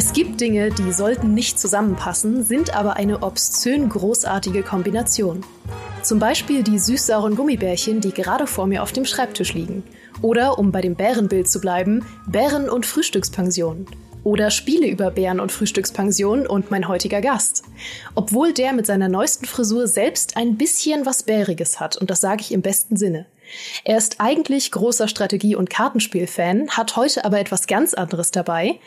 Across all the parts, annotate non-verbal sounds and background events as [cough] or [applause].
Es gibt Dinge, die sollten nicht zusammenpassen, sind aber eine obszön großartige Kombination. Zum Beispiel die süß-sauren Gummibärchen, die gerade vor mir auf dem Schreibtisch liegen. Oder, um bei dem Bärenbild zu bleiben, Bären- und Frühstückspension. Oder Spiele über Bären und Frühstückspension und mein heutiger Gast. Obwohl der mit seiner neuesten Frisur selbst ein bisschen was Bäriges hat, und das sage ich im besten Sinne. Er ist eigentlich großer Strategie- und Kartenspiel-Fan, hat heute aber etwas ganz anderes dabei.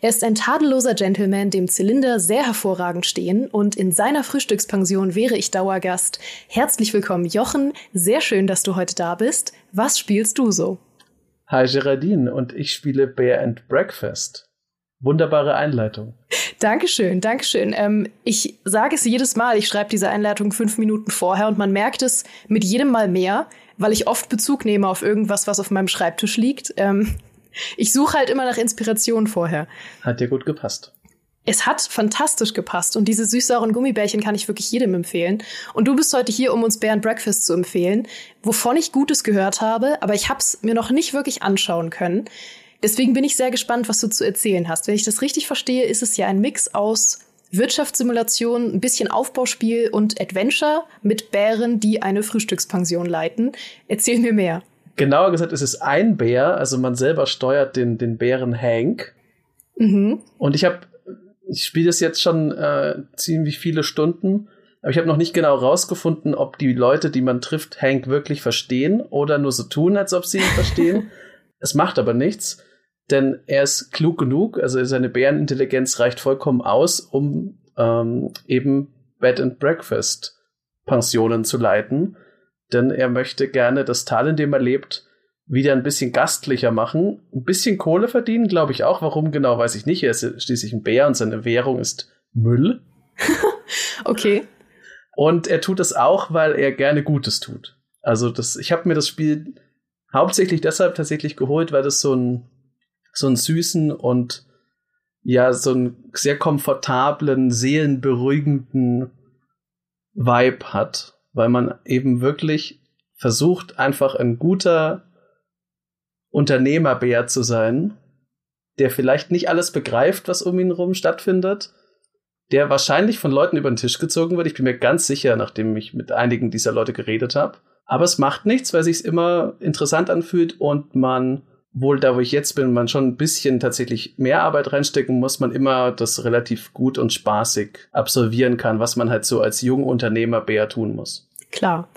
Er ist ein tadelloser Gentleman, dem Zylinder sehr hervorragend stehen und in seiner Frühstückspension wäre ich Dauergast. Herzlich willkommen, Jochen. Sehr schön, dass du heute da bist. Was spielst du so? Hi Geraldine und ich spiele Bear and Breakfast. Wunderbare Einleitung. Dankeschön, Dankeschön. Ähm, ich sage es jedes Mal, ich schreibe diese Einleitung fünf Minuten vorher und man merkt es mit jedem Mal mehr, weil ich oft Bezug nehme auf irgendwas, was auf meinem Schreibtisch liegt. Ähm, ich suche halt immer nach Inspiration vorher. Hat dir gut gepasst. Es hat fantastisch gepasst und diese süß-sauren Gummibärchen kann ich wirklich jedem empfehlen. Und du bist heute hier, um uns Bären Breakfast zu empfehlen, wovon ich Gutes gehört habe, aber ich habe es mir noch nicht wirklich anschauen können. Deswegen bin ich sehr gespannt, was du zu erzählen hast. Wenn ich das richtig verstehe, ist es ja ein Mix aus Wirtschaftssimulation, ein bisschen Aufbauspiel und Adventure mit Bären, die eine Frühstückspension leiten. Erzähl mir mehr. Genauer gesagt, es ist ein Bär, also man selber steuert den, den Bären Hank. Mhm. Und ich habe, ich spiele das jetzt schon äh, ziemlich viele Stunden, aber ich habe noch nicht genau rausgefunden, ob die Leute, die man trifft, Hank wirklich verstehen oder nur so tun, als ob sie ihn verstehen. [laughs] es macht aber nichts denn er ist klug genug, also seine Bärenintelligenz reicht vollkommen aus, um ähm, eben Bed and Breakfast Pensionen zu leiten, denn er möchte gerne das Tal, in dem er lebt, wieder ein bisschen gastlicher machen, ein bisschen Kohle verdienen, glaube ich auch. Warum genau, weiß ich nicht. Er ist schließlich ein Bär und seine Währung ist Müll. [laughs] okay. Und er tut das auch, weil er gerne Gutes tut. Also das, ich habe mir das Spiel hauptsächlich deshalb tatsächlich geholt, weil das so ein so einen süßen und ja, so einen sehr komfortablen, seelenberuhigenden Vibe hat, weil man eben wirklich versucht, einfach ein guter Unternehmerbär zu sein, der vielleicht nicht alles begreift, was um ihn herum stattfindet, der wahrscheinlich von Leuten über den Tisch gezogen wird. Ich bin mir ganz sicher, nachdem ich mit einigen dieser Leute geredet habe. Aber es macht nichts, weil sich immer interessant anfühlt und man wohl da, wo ich jetzt bin, man schon ein bisschen tatsächlich mehr Arbeit reinstecken muss, man immer das relativ gut und spaßig absolvieren kann, was man halt so als Jungunternehmer Bär tun muss. Klar.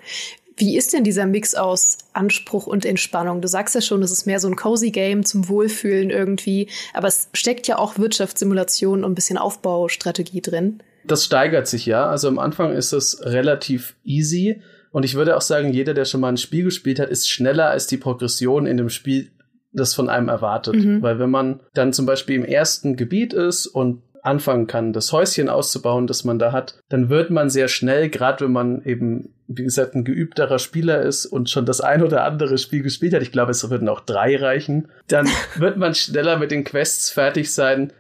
Wie ist denn dieser Mix aus Anspruch und Entspannung? Du sagst ja schon, es ist mehr so ein cozy Game zum Wohlfühlen irgendwie, aber es steckt ja auch Wirtschaftssimulation und ein bisschen Aufbaustrategie drin. Das steigert sich ja. Also am Anfang ist es relativ easy. Und ich würde auch sagen, jeder, der schon mal ein Spiel gespielt hat, ist schneller als die Progression in dem Spiel das von einem erwartet. Mhm. Weil wenn man dann zum Beispiel im ersten Gebiet ist und anfangen kann, das Häuschen auszubauen, das man da hat, dann wird man sehr schnell, gerade wenn man eben, wie gesagt, ein geübterer Spieler ist und schon das ein oder andere Spiel gespielt hat, ich glaube, es würden auch drei reichen, dann [laughs] wird man schneller mit den Quests fertig sein,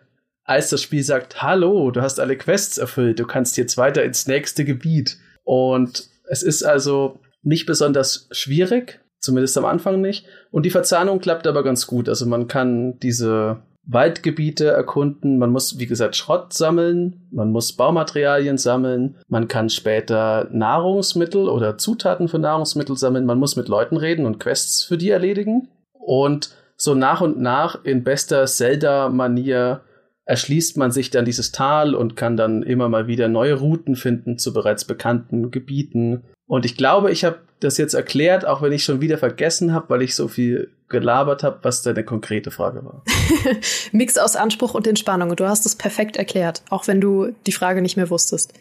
als das Spiel sagt, hallo, du hast alle Quests erfüllt, du kannst jetzt weiter ins nächste Gebiet. Und es ist also nicht besonders schwierig, Zumindest am Anfang nicht. Und die Verzahnung klappt aber ganz gut. Also man kann diese Waldgebiete erkunden. Man muss, wie gesagt, Schrott sammeln. Man muss Baumaterialien sammeln. Man kann später Nahrungsmittel oder Zutaten für Nahrungsmittel sammeln. Man muss mit Leuten reden und Quests für die erledigen. Und so nach und nach in bester Zelda-Manier erschließt man sich dann dieses Tal und kann dann immer mal wieder neue Routen finden zu bereits bekannten Gebieten. Und ich glaube, ich habe das jetzt erklärt, auch wenn ich schon wieder vergessen habe, weil ich so viel gelabert habe, was deine konkrete Frage war. [laughs] Mix aus Anspruch und Entspannung. Du hast es perfekt erklärt, auch wenn du die Frage nicht mehr wusstest.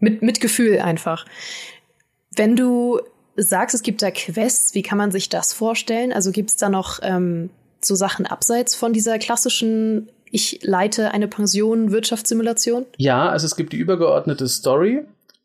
Mit, mit Gefühl einfach. Wenn du sagst, es gibt da Quests, wie kann man sich das vorstellen? Also gibt es da noch ähm, so Sachen abseits von dieser klassischen ich leite eine Pension Wirtschaftssimulation? Ja, also es gibt die übergeordnete Story,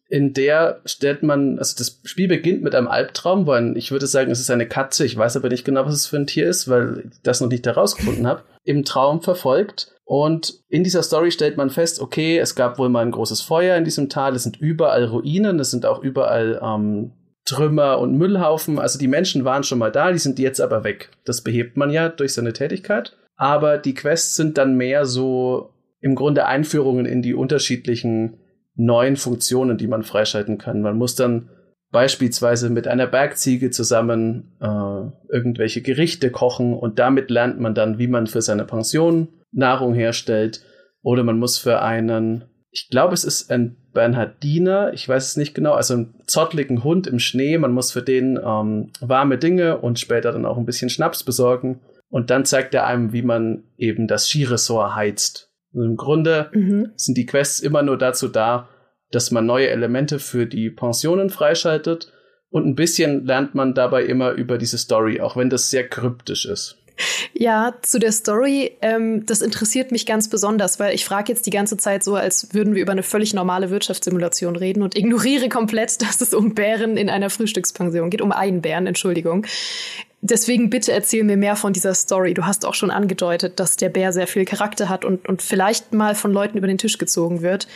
in der stellt man, also das Spiel beginnt mit einem Albtraum, wo ein, ich würde sagen, es ist eine Katze, ich weiß aber nicht genau, was es für ein Tier ist, weil ich das noch nicht herausgefunden habe, [laughs] im Traum verfolgt. Und in dieser Story stellt man fest, okay, es gab wohl mal ein großes Feuer in diesem Tal, es sind überall Ruinen, es sind auch überall ähm, Trümmer und Müllhaufen. Also die Menschen waren schon mal da, die sind jetzt aber weg. Das behebt man ja durch seine Tätigkeit. Aber die Quests sind dann mehr so im Grunde Einführungen in die unterschiedlichen neuen Funktionen, die man freischalten kann. Man muss dann beispielsweise mit einer Bergziege zusammen äh, irgendwelche Gerichte kochen und damit lernt man dann, wie man für seine Pension Nahrung herstellt. Oder man muss für einen, ich glaube, es ist ein Bernhardiner, ich weiß es nicht genau, also einen zottligen Hund im Schnee. Man muss für den ähm, warme Dinge und später dann auch ein bisschen Schnaps besorgen. Und dann zeigt er einem, wie man eben das Skiresort heizt. Und Im Grunde mhm. sind die Quests immer nur dazu da, dass man neue Elemente für die Pensionen freischaltet und ein bisschen lernt man dabei immer über diese Story, auch wenn das sehr kryptisch ist. Ja, zu der Story, ähm, das interessiert mich ganz besonders, weil ich frage jetzt die ganze Zeit so, als würden wir über eine völlig normale Wirtschaftssimulation reden und ignoriere komplett, [laughs] dass es um Bären in einer Frühstückspension geht, um einen Bären, Entschuldigung. Deswegen bitte erzähl mir mehr von dieser Story. Du hast auch schon angedeutet, dass der Bär sehr viel Charakter hat und, und vielleicht mal von Leuten über den Tisch gezogen wird.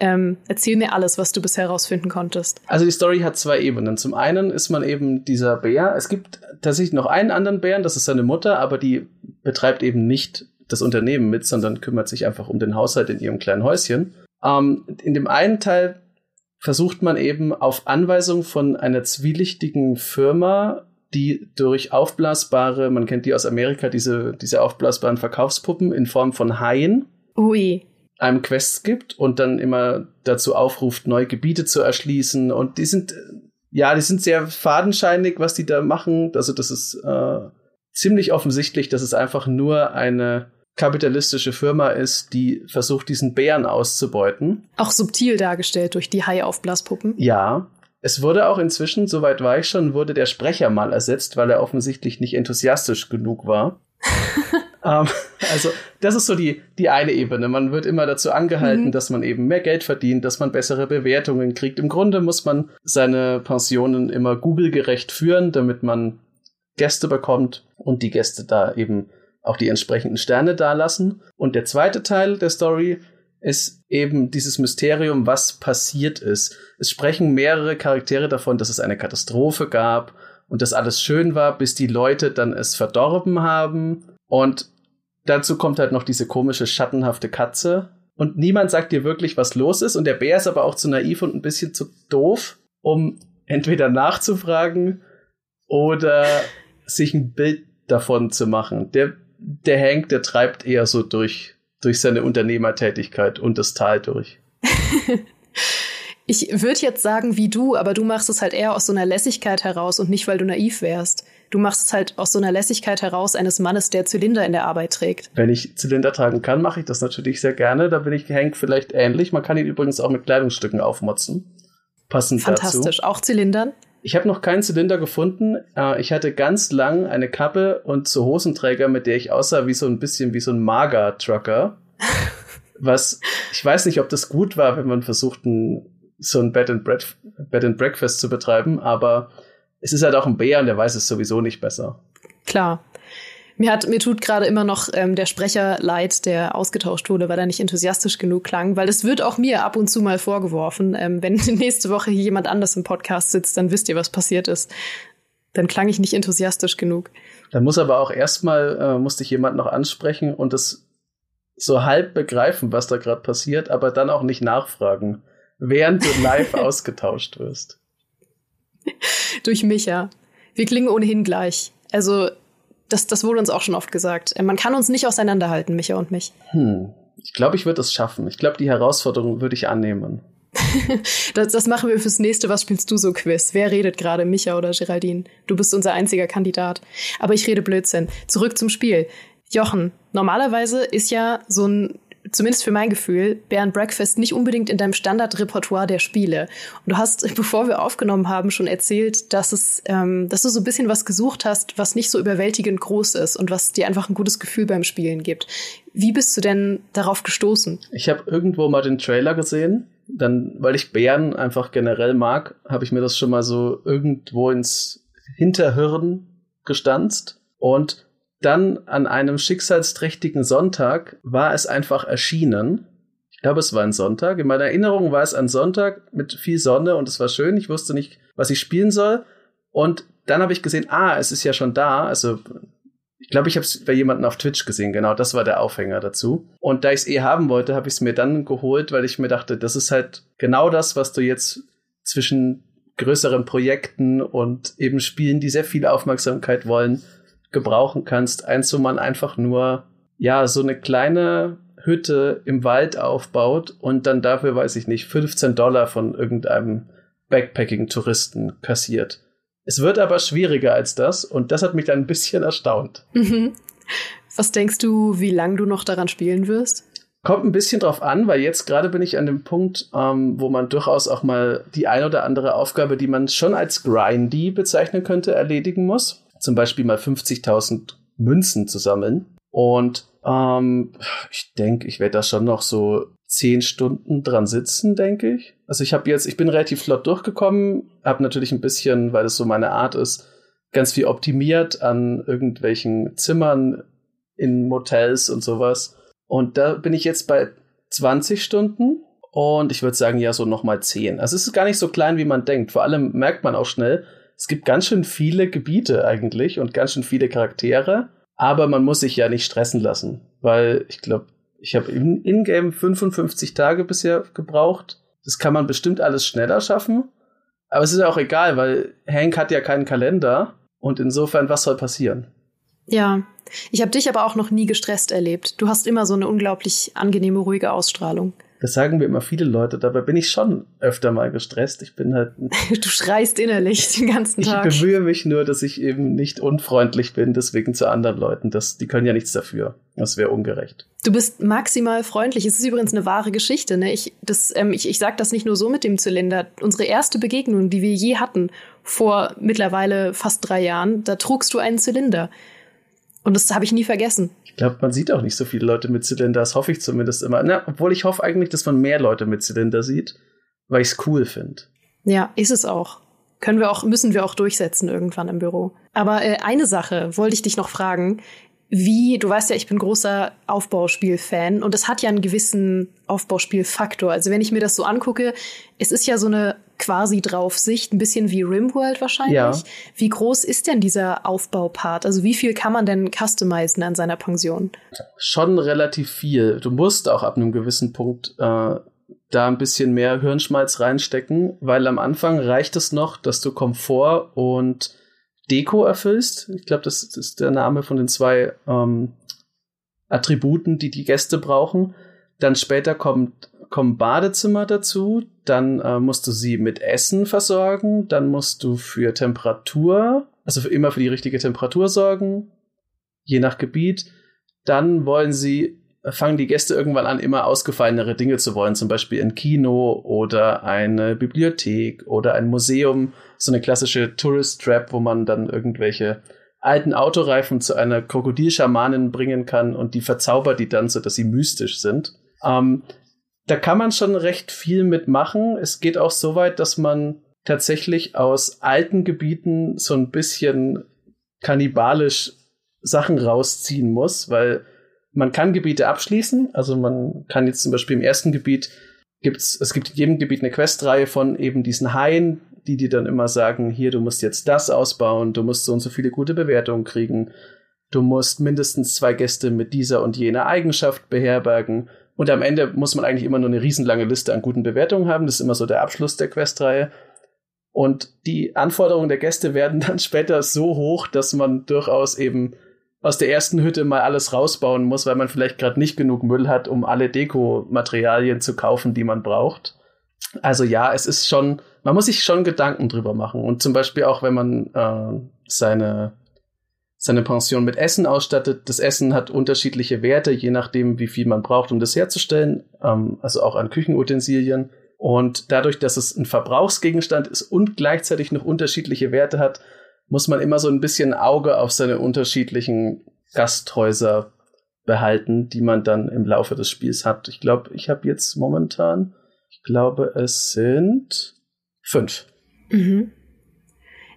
Ähm, erzähl mir alles, was du bisher herausfinden konntest. Also die Story hat zwei Ebenen. Zum einen ist man eben dieser Bär. Es gibt tatsächlich noch einen anderen Bären, das ist seine Mutter, aber die betreibt eben nicht das Unternehmen mit, sondern kümmert sich einfach um den Haushalt in ihrem kleinen Häuschen. Ähm, in dem einen Teil versucht man eben auf Anweisung von einer zwielichtigen Firma, die durch aufblasbare, man kennt die aus Amerika, diese, diese aufblasbaren Verkaufspuppen in Form von Haien. Ui einem Quests gibt und dann immer dazu aufruft, neue Gebiete zu erschließen. Und die sind, ja, die sind sehr fadenscheinig, was die da machen. Also das ist äh, ziemlich offensichtlich, dass es einfach nur eine kapitalistische Firma ist, die versucht, diesen Bären auszubeuten. Auch subtil dargestellt durch die Hai-Aufblaspuppen. Ja. Es wurde auch inzwischen, soweit war ich schon, wurde der Sprecher mal ersetzt, weil er offensichtlich nicht enthusiastisch genug war. [laughs] ähm, also, das ist so die, die eine Ebene. Man wird immer dazu angehalten, mhm. dass man eben mehr Geld verdient, dass man bessere Bewertungen kriegt. Im Grunde muss man seine Pensionen immer Google-gerecht führen, damit man Gäste bekommt und die Gäste da eben auch die entsprechenden Sterne dalassen. Und der zweite Teil der Story ist eben dieses Mysterium, was passiert ist. Es sprechen mehrere Charaktere davon, dass es eine Katastrophe gab und dass alles schön war, bis die Leute dann es verdorben haben. Und dazu kommt halt noch diese komische, schattenhafte Katze. Und niemand sagt dir wirklich, was los ist. Und der Bär ist aber auch zu naiv und ein bisschen zu doof, um entweder nachzufragen oder sich ein Bild davon zu machen. Der, der Hank, der treibt eher so durch, durch seine Unternehmertätigkeit und das Tal durch. [laughs] ich würde jetzt sagen wie du, aber du machst es halt eher aus so einer Lässigkeit heraus und nicht, weil du naiv wärst. Du machst es halt aus so einer Lässigkeit heraus eines Mannes, der Zylinder in der Arbeit trägt. Wenn ich Zylinder tragen kann, mache ich das natürlich sehr gerne. Da bin ich gehängt vielleicht ähnlich. Man kann ihn übrigens auch mit Kleidungsstücken aufmotzen. Passend Fantastisch. dazu. Auch Zylindern? Ich habe noch keinen Zylinder gefunden. Äh, ich hatte ganz lang eine Kappe und so Hosenträger, mit der ich aussah wie so ein bisschen wie so ein Mager-Trucker. [laughs] Was, ich weiß nicht, ob das gut war, wenn man versucht, ein, so ein Bed and, Bed and Breakfast zu betreiben, aber es ist halt auch ein Bär und der weiß es sowieso nicht besser. Klar. Mir, hat, mir tut gerade immer noch ähm, der Sprecher leid, der ausgetauscht wurde, weil er nicht enthusiastisch genug klang, weil es wird auch mir ab und zu mal vorgeworfen. Ähm, wenn [laughs] nächste Woche hier jemand anders im Podcast sitzt, dann wisst ihr, was passiert ist. Dann klang ich nicht enthusiastisch genug. Dann muss aber auch erstmal, äh, musste ich jemand noch ansprechen und es so halb begreifen, was da gerade passiert, aber dann auch nicht nachfragen, während du live [laughs] ausgetauscht wirst. Durch Micha. Wir klingen ohnehin gleich. Also, das, das wurde uns auch schon oft gesagt. Man kann uns nicht auseinanderhalten, Micha und mich. Hm. Ich glaube, ich würde es schaffen. Ich glaube, die Herausforderung würde ich annehmen. [laughs] das, das machen wir fürs nächste Was spielst du so Quiz? Wer redet gerade, Micha oder Geraldine? Du bist unser einziger Kandidat. Aber ich rede Blödsinn. Zurück zum Spiel. Jochen, normalerweise ist ja so ein zumindest für mein Gefühl, Bären Breakfast nicht unbedingt in deinem Standardrepertoire der Spiele. Und du hast, [laughs] bevor wir aufgenommen haben, schon erzählt, dass es, ähm, dass du so ein bisschen was gesucht hast, was nicht so überwältigend groß ist und was dir einfach ein gutes Gefühl beim Spielen gibt. Wie bist du denn darauf gestoßen? Ich habe irgendwo mal den Trailer gesehen. Dann, weil ich Bären einfach generell mag, habe ich mir das schon mal so irgendwo ins Hinterhirn gestanzt. Und dann an einem schicksalsträchtigen Sonntag war es einfach erschienen. Ich glaube, es war ein Sonntag. In meiner Erinnerung war es ein Sonntag mit viel Sonne und es war schön. Ich wusste nicht, was ich spielen soll. Und dann habe ich gesehen, ah, es ist ja schon da. Also Ich glaube, ich habe es bei jemandem auf Twitch gesehen, genau, das war der Aufhänger dazu. Und da ich es eh haben wollte, habe ich es mir dann geholt, weil ich mir dachte, das ist halt genau das, was du jetzt zwischen größeren Projekten und eben Spielen, die sehr viel Aufmerksamkeit wollen, gebrauchen kannst. Eins, wo man einfach nur, ja, so eine kleine Hütte im Wald aufbaut und dann dafür, weiß ich nicht, 15 Dollar von irgendeinem Backpacking-Touristen kassiert. Es wird aber schwieriger als das und das hat mich dann ein bisschen erstaunt. Mhm. Was denkst du, wie lange du noch daran spielen wirst? Kommt ein bisschen drauf an, weil jetzt gerade bin ich an dem Punkt, ähm, wo man durchaus auch mal die ein oder andere Aufgabe, die man schon als grindy bezeichnen könnte, erledigen muss. Zum Beispiel mal 50.000 Münzen zu sammeln. Und ähm, ich denke, ich werde da schon noch so zehn Stunden dran sitzen, denke ich. Also ich habe jetzt, ich bin relativ flott durchgekommen, habe natürlich ein bisschen, weil es so meine Art ist, ganz viel optimiert an irgendwelchen Zimmern in Motels und sowas. Und da bin ich jetzt bei 20 Stunden und ich würde sagen, ja, so nochmal 10. Also es ist gar nicht so klein, wie man denkt. Vor allem merkt man auch schnell, es gibt ganz schön viele Gebiete eigentlich und ganz schön viele Charaktere, aber man muss sich ja nicht stressen lassen, weil ich glaube, ich habe in-game 55 Tage bisher gebraucht. Das kann man bestimmt alles schneller schaffen. Aber es ist ja auch egal, weil Hank hat ja keinen Kalender. Und insofern, was soll passieren? Ja, ich habe dich aber auch noch nie gestresst erlebt. Du hast immer so eine unglaublich angenehme, ruhige Ausstrahlung. Das sagen mir immer viele Leute. Dabei bin ich schon öfter mal gestresst. Ich bin halt. [laughs] du schreist innerlich den ganzen Tag. Ich bemühe mich nur, dass ich eben nicht unfreundlich bin, deswegen zu anderen Leuten. Das, die können ja nichts dafür. Das wäre ungerecht. Du bist maximal freundlich. Es ist übrigens eine wahre Geschichte. Ne? Ich, das, ähm, ich, ich sage das nicht nur so mit dem Zylinder. Unsere erste Begegnung, die wir je hatten, vor mittlerweile fast drei Jahren, da trugst du einen Zylinder. Und das habe ich nie vergessen. Ich glaube, man sieht auch nicht so viele Leute mit Zylinder, das hoffe ich zumindest immer. Na, obwohl ich hoffe eigentlich, dass man mehr Leute mit Zylinder sieht, weil ich es cool finde. Ja, ist es auch. Können wir auch, müssen wir auch durchsetzen irgendwann im Büro. Aber äh, eine Sache wollte ich dich noch fragen wie, du weißt ja, ich bin großer Aufbauspiel-Fan und es hat ja einen gewissen Aufbauspielfaktor. Also wenn ich mir das so angucke, es ist ja so eine quasi Draufsicht, ein bisschen wie Rimworld wahrscheinlich. Ja. Wie groß ist denn dieser Aufbaupart? Also wie viel kann man denn customizen an seiner Pension? Schon relativ viel. Du musst auch ab einem gewissen Punkt äh, da ein bisschen mehr Hirnschmalz reinstecken, weil am Anfang reicht es noch, dass du Komfort und Deko erfüllst. Ich glaube, das, das, ist der Name von den zwei ähm, Attributen, die die Gäste brauchen. Dann später kommt, kommen Badezimmer dazu. Dann äh, musst du sie mit Essen versorgen. Dann musst du für Temperatur, also für immer für die richtige Temperatur sorgen, je nach Gebiet. Dann wollen sie fangen die Gäste irgendwann an, immer ausgefallenere Dinge zu wollen, zum Beispiel ein Kino oder eine Bibliothek oder ein Museum, so eine klassische Tourist Trap, wo man dann irgendwelche alten Autoreifen zu einer Krokodilschamanin bringen kann und die verzaubert die dann, so dass sie mystisch sind. Ähm, da kann man schon recht viel mitmachen. Es geht auch so weit, dass man tatsächlich aus alten Gebieten so ein bisschen kannibalisch Sachen rausziehen muss, weil man kann Gebiete abschließen. Also man kann jetzt zum Beispiel im ersten Gebiet gibt's, es gibt in jedem Gebiet eine Questreihe von eben diesen Haien, die dir dann immer sagen, hier, du musst jetzt das ausbauen, du musst so und so viele gute Bewertungen kriegen, du musst mindestens zwei Gäste mit dieser und jener Eigenschaft beherbergen. Und am Ende muss man eigentlich immer nur eine riesenlange Liste an guten Bewertungen haben. Das ist immer so der Abschluss der Questreihe. Und die Anforderungen der Gäste werden [laughs] dann später so hoch, dass man durchaus eben aus der ersten Hütte mal alles rausbauen muss, weil man vielleicht gerade nicht genug Müll hat, um alle Dekomaterialien zu kaufen, die man braucht. Also ja, es ist schon, man muss sich schon Gedanken drüber machen. Und zum Beispiel auch, wenn man äh, seine, seine Pension mit Essen ausstattet, das Essen hat unterschiedliche Werte, je nachdem, wie viel man braucht, um das herzustellen. Ähm, also auch an Küchenutensilien. Und dadurch, dass es ein Verbrauchsgegenstand ist und gleichzeitig noch unterschiedliche Werte hat, muss man immer so ein bisschen Auge auf seine unterschiedlichen Gasthäuser behalten, die man dann im Laufe des Spiels hat. Ich glaube, ich habe jetzt momentan, ich glaube, es sind fünf. Mhm.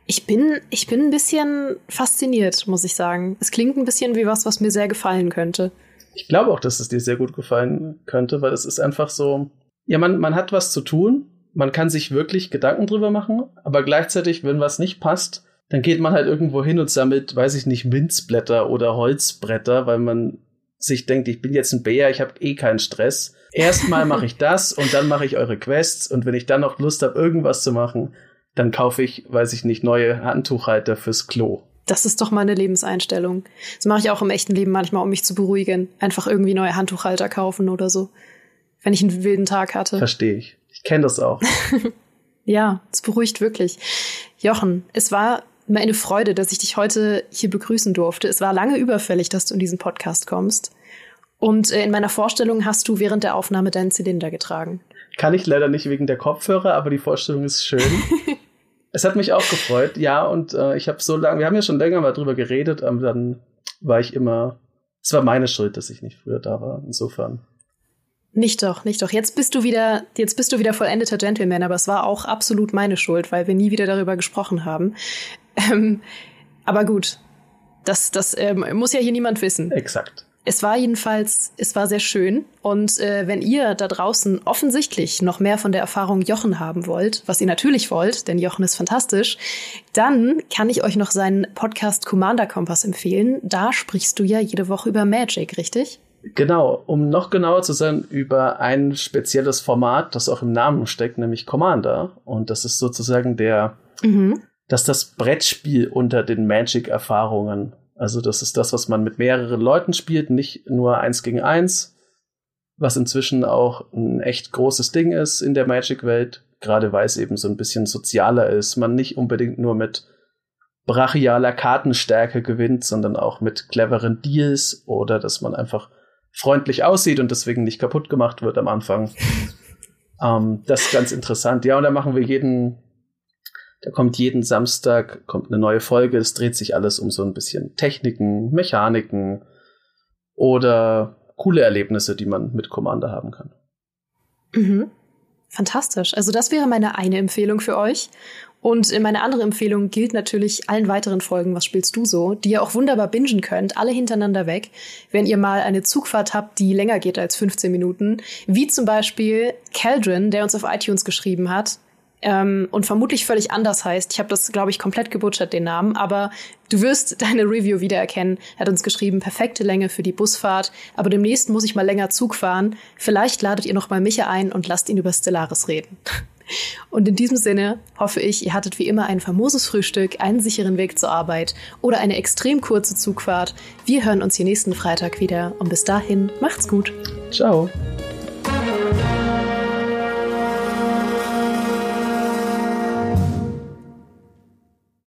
Ich bin, ich bin ein bisschen fasziniert, muss ich sagen. Es klingt ein bisschen wie was, was mir sehr gefallen könnte. Ich glaube auch, dass es dir sehr gut gefallen könnte, weil es ist einfach so, ja, man, man hat was zu tun, man kann sich wirklich Gedanken drüber machen, aber gleichzeitig, wenn was nicht passt, dann geht man halt irgendwo hin und sammelt, weiß ich nicht, Minzblätter oder Holzbretter, weil man sich denkt, ich bin jetzt ein Bär, ich habe eh keinen Stress. Erstmal mache ich das und dann mache ich eure Quests und wenn ich dann noch Lust habe, irgendwas zu machen, dann kaufe ich, weiß ich nicht, neue Handtuchhalter fürs Klo. Das ist doch meine Lebenseinstellung. Das mache ich auch im echten Leben manchmal, um mich zu beruhigen. Einfach irgendwie neue Handtuchhalter kaufen oder so. Wenn ich einen wilden Tag hatte. Verstehe ich. Ich kenne das auch. [laughs] ja, es beruhigt wirklich. Jochen, es war mir eine Freude, dass ich dich heute hier begrüßen durfte. Es war lange überfällig, dass du in diesen Podcast kommst. Und äh, in meiner Vorstellung hast du während der Aufnahme deinen Zylinder getragen. Kann ich leider nicht wegen der Kopfhörer, aber die Vorstellung ist schön. [laughs] es hat mich auch gefreut, ja, und äh, ich habe so lange, wir haben ja schon länger mal drüber geredet, aber dann war ich immer, es war meine Schuld, dass ich nicht früher da war, insofern. Nicht doch, nicht doch. Jetzt bist du wieder, jetzt bist du wieder vollendeter Gentleman, aber es war auch absolut meine Schuld, weil wir nie wieder darüber gesprochen haben. Ähm, aber gut, das, das ähm, muss ja hier niemand wissen. Exakt. Es war jedenfalls, es war sehr schön. Und äh, wenn ihr da draußen offensichtlich noch mehr von der Erfahrung Jochen haben wollt, was ihr natürlich wollt, denn Jochen ist fantastisch, dann kann ich euch noch seinen Podcast Commander Kompass empfehlen. Da sprichst du ja jede Woche über Magic, richtig? Genau, um noch genauer zu sein, über ein spezielles Format, das auch im Namen steckt, nämlich Commander. Und das ist sozusagen der, mhm. das das Brettspiel unter den Magic-Erfahrungen also das ist das, was man mit mehreren Leuten spielt, nicht nur eins gegen eins, was inzwischen auch ein echt großes Ding ist in der Magic-Welt, gerade weil es eben so ein bisschen sozialer ist, man nicht unbedingt nur mit brachialer Kartenstärke gewinnt, sondern auch mit cleveren Deals oder dass man einfach freundlich aussieht und deswegen nicht kaputt gemacht wird am Anfang. [laughs] ähm, das ist ganz interessant. Ja, und da machen wir jeden da kommt jeden Samstag kommt eine neue Folge. Es dreht sich alles um so ein bisschen Techniken, Mechaniken oder coole Erlebnisse, die man mit Commander haben kann. Mhm. Fantastisch. Also das wäre meine eine Empfehlung für euch. Und meine andere Empfehlung gilt natürlich allen weiteren Folgen, was spielst du so, die ihr auch wunderbar bingen könnt, alle hintereinander weg, wenn ihr mal eine Zugfahrt habt, die länger geht als 15 Minuten, wie zum Beispiel Caldrin, der uns auf iTunes geschrieben hat, ähm, und vermutlich völlig anders heißt. Ich habe das, glaube ich, komplett gebutschert, den Namen, aber du wirst [laughs] deine Review wiedererkennen. Er hat uns geschrieben, perfekte Länge für die Busfahrt, aber demnächst muss ich mal länger Zug fahren. Vielleicht ladet ihr noch mal Micha ein und lasst ihn über Stellaris reden. [laughs] Und in diesem Sinne hoffe ich, ihr hattet wie immer ein famoses Frühstück, einen sicheren Weg zur Arbeit oder eine extrem kurze Zugfahrt. Wir hören uns hier nächsten Freitag wieder und bis dahin macht's gut. Ciao.